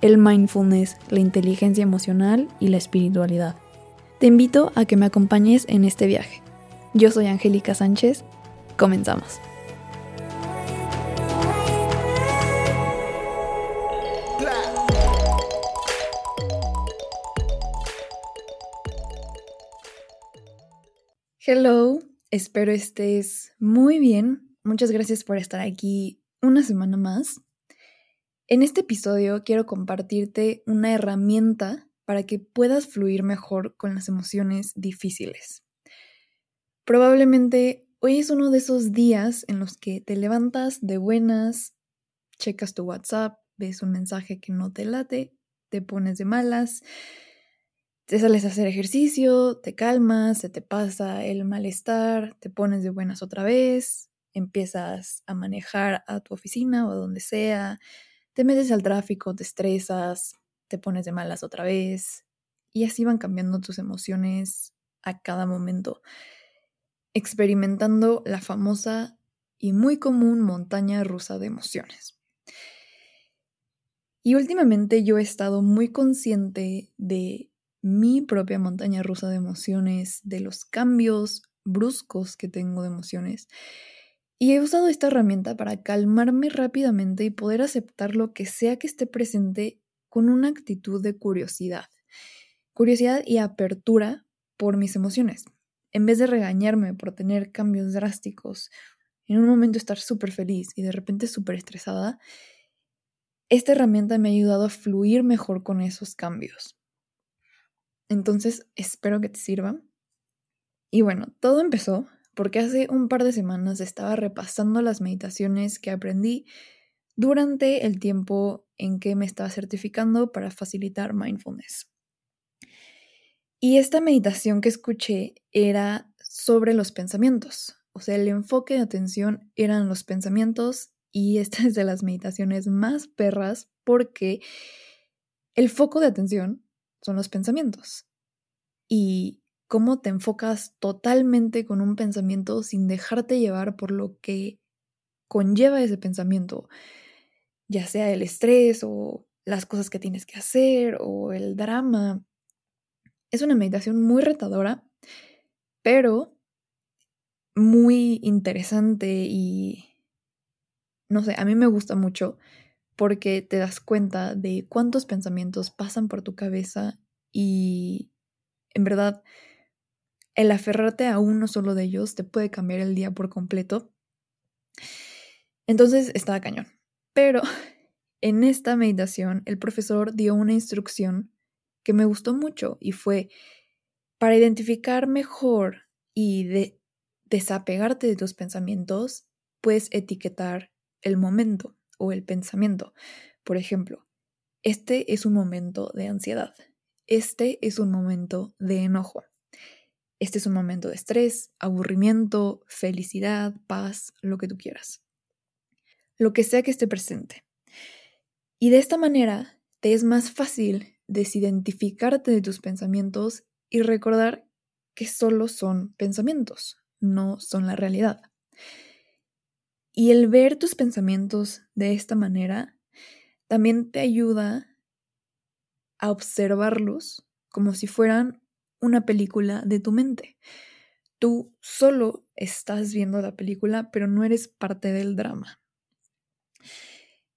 el mindfulness, la inteligencia emocional y la espiritualidad. Te invito a que me acompañes en este viaje. Yo soy Angélica Sánchez. Comenzamos. Hello, espero estés muy bien. Muchas gracias por estar aquí una semana más. En este episodio quiero compartirte una herramienta para que puedas fluir mejor con las emociones difíciles. Probablemente hoy es uno de esos días en los que te levantas de buenas, checas tu WhatsApp, ves un mensaje que no te late, te pones de malas, te sales a hacer ejercicio, te calmas, se te pasa el malestar, te pones de buenas otra vez, empiezas a manejar a tu oficina o a donde sea, te metes al tráfico, te estresas, te pones de malas otra vez y así van cambiando tus emociones a cada momento, experimentando la famosa y muy común montaña rusa de emociones. Y últimamente yo he estado muy consciente de mi propia montaña rusa de emociones, de los cambios bruscos que tengo de emociones y he usado esta herramienta para calmarme rápidamente y poder aceptar lo que sea que esté presente con una actitud de curiosidad. Curiosidad y apertura por mis emociones. En vez de regañarme por tener cambios drásticos, en un momento estar súper feliz y de repente súper estresada, esta herramienta me ha ayudado a fluir mejor con esos cambios. Entonces, espero que te sirva. Y bueno, todo empezó porque hace un par de semanas estaba repasando las meditaciones que aprendí durante el tiempo en que me estaba certificando para facilitar mindfulness. Y esta meditación que escuché era sobre los pensamientos, o sea, el enfoque de atención eran los pensamientos y esta es de las meditaciones más perras porque el foco de atención son los pensamientos. Y cómo te enfocas totalmente con un pensamiento sin dejarte llevar por lo que conlleva ese pensamiento, ya sea el estrés o las cosas que tienes que hacer o el drama. Es una meditación muy retadora, pero muy interesante y, no sé, a mí me gusta mucho porque te das cuenta de cuántos pensamientos pasan por tu cabeza y en verdad el aferrarte a uno solo de ellos te puede cambiar el día por completo. Entonces estaba cañón. Pero en esta meditación el profesor dio una instrucción que me gustó mucho y fue para identificar mejor y de desapegarte de tus pensamientos, puedes etiquetar el momento o el pensamiento. Por ejemplo, este es un momento de ansiedad. Este es un momento de enojo. Este es un momento de estrés, aburrimiento, felicidad, paz, lo que tú quieras. Lo que sea que esté presente. Y de esta manera te es más fácil desidentificarte de tus pensamientos y recordar que solo son pensamientos, no son la realidad. Y el ver tus pensamientos de esta manera también te ayuda a observarlos como si fueran una película de tu mente. Tú solo estás viendo la película, pero no eres parte del drama.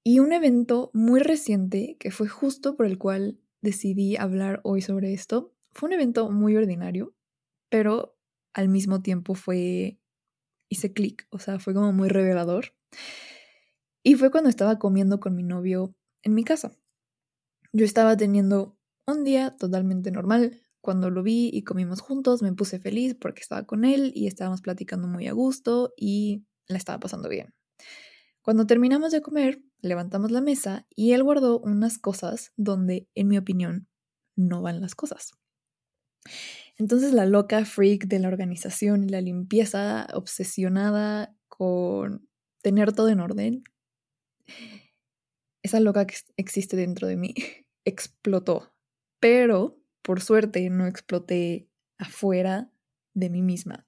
Y un evento muy reciente, que fue justo por el cual decidí hablar hoy sobre esto, fue un evento muy ordinario, pero al mismo tiempo fue, hice clic, o sea, fue como muy revelador. Y fue cuando estaba comiendo con mi novio en mi casa. Yo estaba teniendo un día totalmente normal, cuando lo vi y comimos juntos, me puse feliz porque estaba con él y estábamos platicando muy a gusto y la estaba pasando bien. Cuando terminamos de comer, levantamos la mesa y él guardó unas cosas donde, en mi opinión, no van las cosas. Entonces la loca freak de la organización y la limpieza, obsesionada con tener todo en orden, esa loca que existe dentro de mí explotó. Pero, por suerte, no exploté afuera de mí misma.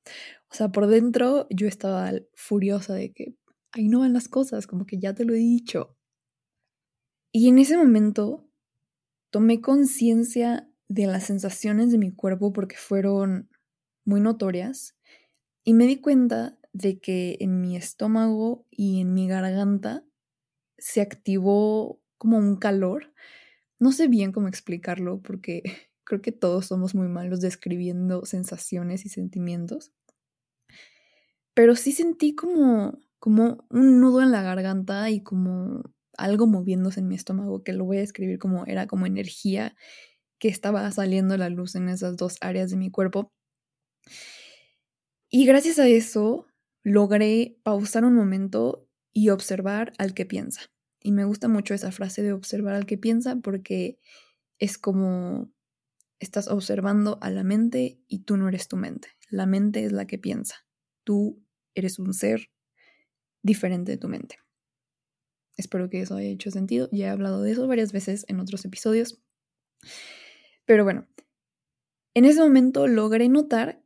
O sea, por dentro yo estaba furiosa de que ahí no van las cosas, como que ya te lo he dicho. Y en ese momento tomé conciencia de las sensaciones de mi cuerpo porque fueron muy notorias y me di cuenta de que en mi estómago y en mi garganta se activó como un calor. No sé bien cómo explicarlo porque creo que todos somos muy malos describiendo sensaciones y sentimientos. Pero sí sentí como, como un nudo en la garganta y como algo moviéndose en mi estómago, que lo voy a describir como era como energía que estaba saliendo la luz en esas dos áreas de mi cuerpo. Y gracias a eso logré pausar un momento y observar al que piensa. Y me gusta mucho esa frase de observar al que piensa porque es como estás observando a la mente y tú no eres tu mente. La mente es la que piensa. Tú eres un ser diferente de tu mente. Espero que eso haya hecho sentido. Ya he hablado de eso varias veces en otros episodios. Pero bueno, en ese momento logré notar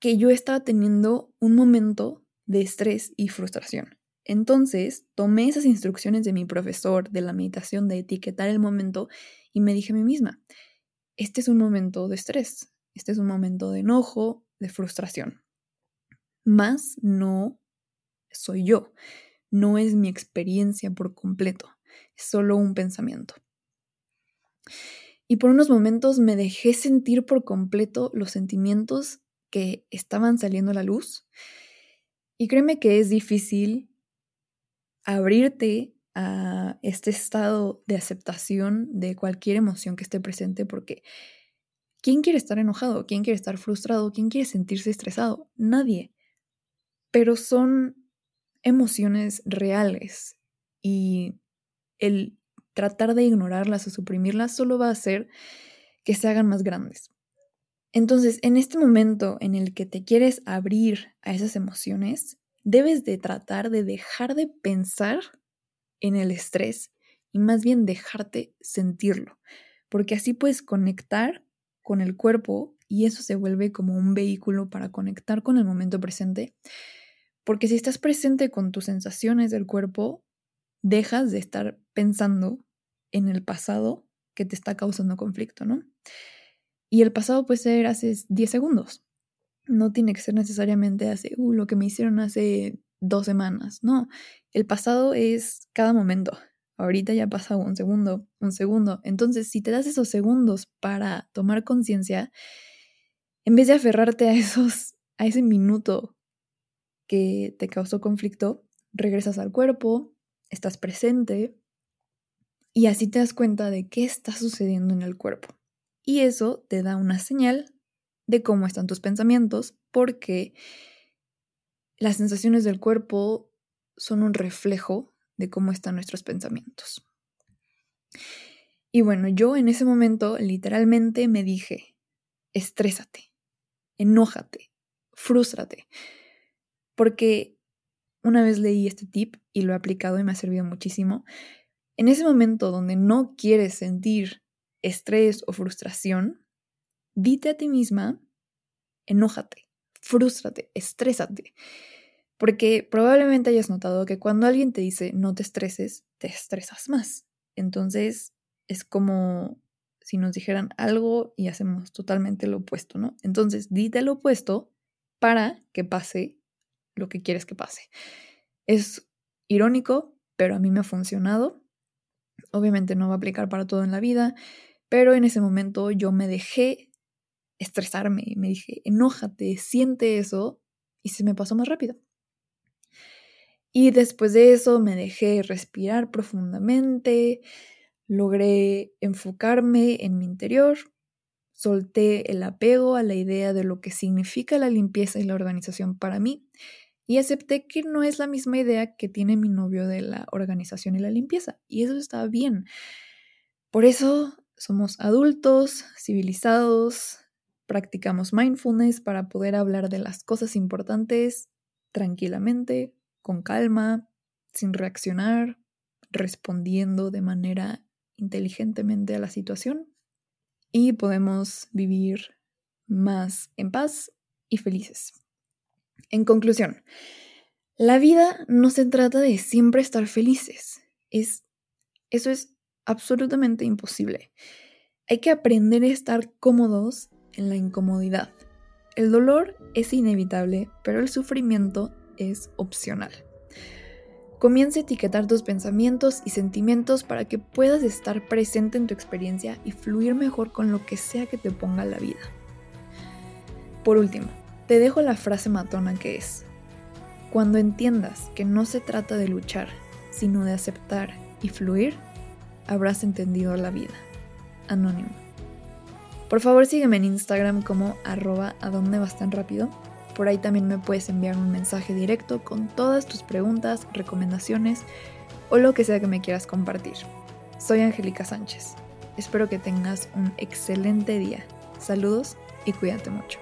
que yo estaba teniendo un momento de estrés y frustración. Entonces tomé esas instrucciones de mi profesor de la meditación de etiquetar el momento y me dije a mí misma, este es un momento de estrés, este es un momento de enojo, de frustración. Más no soy yo, no es mi experiencia por completo, es solo un pensamiento. Y por unos momentos me dejé sentir por completo los sentimientos que estaban saliendo a la luz. Y créeme que es difícil abrirte a este estado de aceptación de cualquier emoción que esté presente porque ¿quién quiere estar enojado? ¿Quién quiere estar frustrado? ¿Quién quiere sentirse estresado? Nadie. Pero son emociones reales y el tratar de ignorarlas o suprimirlas solo va a hacer que se hagan más grandes. Entonces, en este momento en el que te quieres abrir a esas emociones, debes de tratar de dejar de pensar en el estrés y más bien dejarte sentirlo, porque así puedes conectar con el cuerpo y eso se vuelve como un vehículo para conectar con el momento presente, porque si estás presente con tus sensaciones del cuerpo, dejas de estar pensando en el pasado que te está causando conflicto, ¿no? Y el pasado puede ser hace 10 segundos, no tiene que ser necesariamente hace, uh, lo que me hicieron hace dos semanas. No, el pasado es cada momento. Ahorita ya pasa un segundo, un segundo. Entonces, si te das esos segundos para tomar conciencia, en vez de aferrarte a esos, a ese minuto que te causó conflicto, regresas al cuerpo, estás presente y así te das cuenta de qué está sucediendo en el cuerpo. Y eso te da una señal de cómo están tus pensamientos, porque las sensaciones del cuerpo son un reflejo de cómo están nuestros pensamientos. Y bueno, yo en ese momento literalmente me dije, estrésate, enójate, frústrate, porque una vez leí este tip y lo he aplicado y me ha servido muchísimo. En ese momento donde no quieres sentir estrés o frustración, dite a ti misma, enójate, frústrate, estrésate. Porque probablemente hayas notado que cuando alguien te dice no te estreses, te estresas más. Entonces es como si nos dijeran algo y hacemos totalmente lo opuesto, ¿no? Entonces dite lo opuesto para que pase lo que quieres que pase. Es irónico, pero a mí me ha funcionado. Obviamente no va a aplicar para todo en la vida, pero en ese momento yo me dejé estresarme y me dije, enójate, siente eso y se me pasó más rápido. Y después de eso me dejé respirar profundamente, logré enfocarme en mi interior, solté el apego a la idea de lo que significa la limpieza y la organización para mí y acepté que no es la misma idea que tiene mi novio de la organización y la limpieza. Y eso está bien. Por eso somos adultos, civilizados, practicamos mindfulness para poder hablar de las cosas importantes tranquilamente, con calma, sin reaccionar, respondiendo de manera inteligentemente a la situación y podemos vivir más en paz y felices. En conclusión, la vida no se trata de siempre estar felices. Es, eso es absolutamente imposible. Hay que aprender a estar cómodos en la incomodidad. El dolor es inevitable, pero el sufrimiento es opcional. Comienza a etiquetar tus pensamientos y sentimientos para que puedas estar presente en tu experiencia y fluir mejor con lo que sea que te ponga la vida. Por último, te dejo la frase matona que es, cuando entiendas que no se trata de luchar, sino de aceptar y fluir, habrás entendido la vida. Anónimo. Por favor sígueme en Instagram como arroba a dónde vas tan rápido. Por ahí también me puedes enviar un mensaje directo con todas tus preguntas, recomendaciones o lo que sea que me quieras compartir. Soy Angélica Sánchez. Espero que tengas un excelente día. Saludos y cuídate mucho.